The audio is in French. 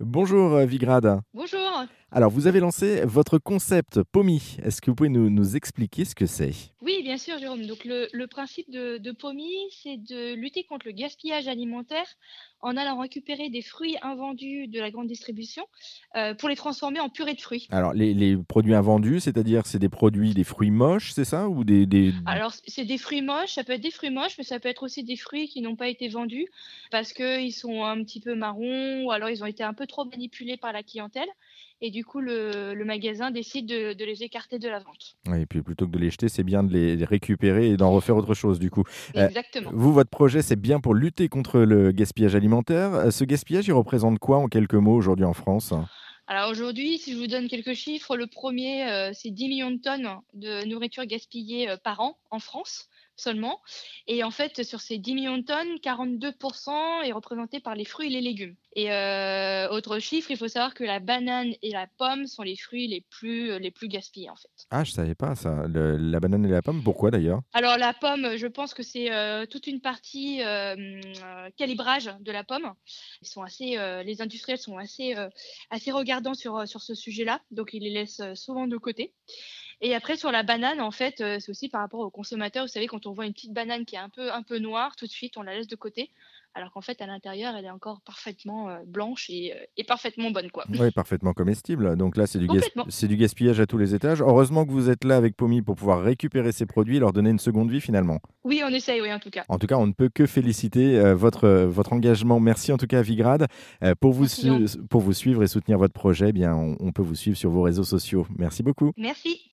Bonjour euh, Vigrad. Bonjour. Alors vous avez lancé votre concept POMI. Est-ce que vous pouvez nous, nous expliquer ce que c'est? Oui, bien sûr, Jérôme. Donc le, le principe de, de POMI, c'est de lutter contre le gaspillage alimentaire en allant récupérer des fruits invendus de la grande distribution euh, pour les transformer en purée de fruits. Alors les, les produits invendus, c'est-à-dire c'est des produits, des fruits moches, c'est ça? Ou des, des... Alors c'est des fruits moches, ça peut être des fruits moches, mais ça peut être aussi des fruits qui n'ont pas été vendus parce qu'ils sont un petit peu marrons ou alors ils ont été un peu trop manipulés par la clientèle. Et du coup, le, le magasin décide de, de les écarter de la vente. Oui, et puis plutôt que de les jeter, c'est bien de les, récupérer et d'en refaire autre chose du coup. Euh, Exactement. vous, votre projet, c'est bien pour lutter contre le gaspillage alimentaire. Euh, Ce gaspillage, il représente quoi en quelques mots aujourd'hui en France? Alors aujourd'hui, si je vous donne quelques chiffres, le premier, euh, c'est 10 millions de tonnes de nourriture gaspillée euh, par an en France seulement. Et en fait, sur ces 10 millions de tonnes, 42% est représenté par les fruits et les légumes. Et euh, autre chiffre, il faut savoir que la banane et la pomme sont les fruits les plus, les plus gaspillés en fait. Ah, je savais pas ça. Le- la banane et la pomme, pourquoi d'ailleurs? Alors la pomme, je pense que c'est euh, toute une partie euh, euh, calibrage de la pomme. Ils sont assez, euh, les industriels sont assez, euh, assez regardants sur, euh, sur ce sujet-là, donc ils les laissent euh, souvent de côté. Et après sur la banane, en fait, euh, c'est aussi par rapport aux consommateurs. Vous savez, quand on voit une petite banane qui est un peu, un peu noire, tout de suite on la laisse de côté, alors qu'en fait à l'intérieur elle est encore parfaitement euh, blanche et, euh, et parfaitement bonne quoi. Oui, parfaitement comestible. Donc là, c'est du, gas- Complètement. c'est du gaspillage à tous les étages. Heureusement que vous êtes là avec Pomi pour pouvoir récupérer ces produits et leur donner une seconde vie finalement. Oui, on essaye, oui en tout cas. En tout cas, on ne peut que féliciter euh, votre, euh, votre engagement. Merci en tout cas Vigrad. Euh, pour, vous Merci, pour vous suivre et soutenir votre projet, eh bien, on, on peut vous suivre sur vos réseaux sociaux. Merci beaucoup. Merci.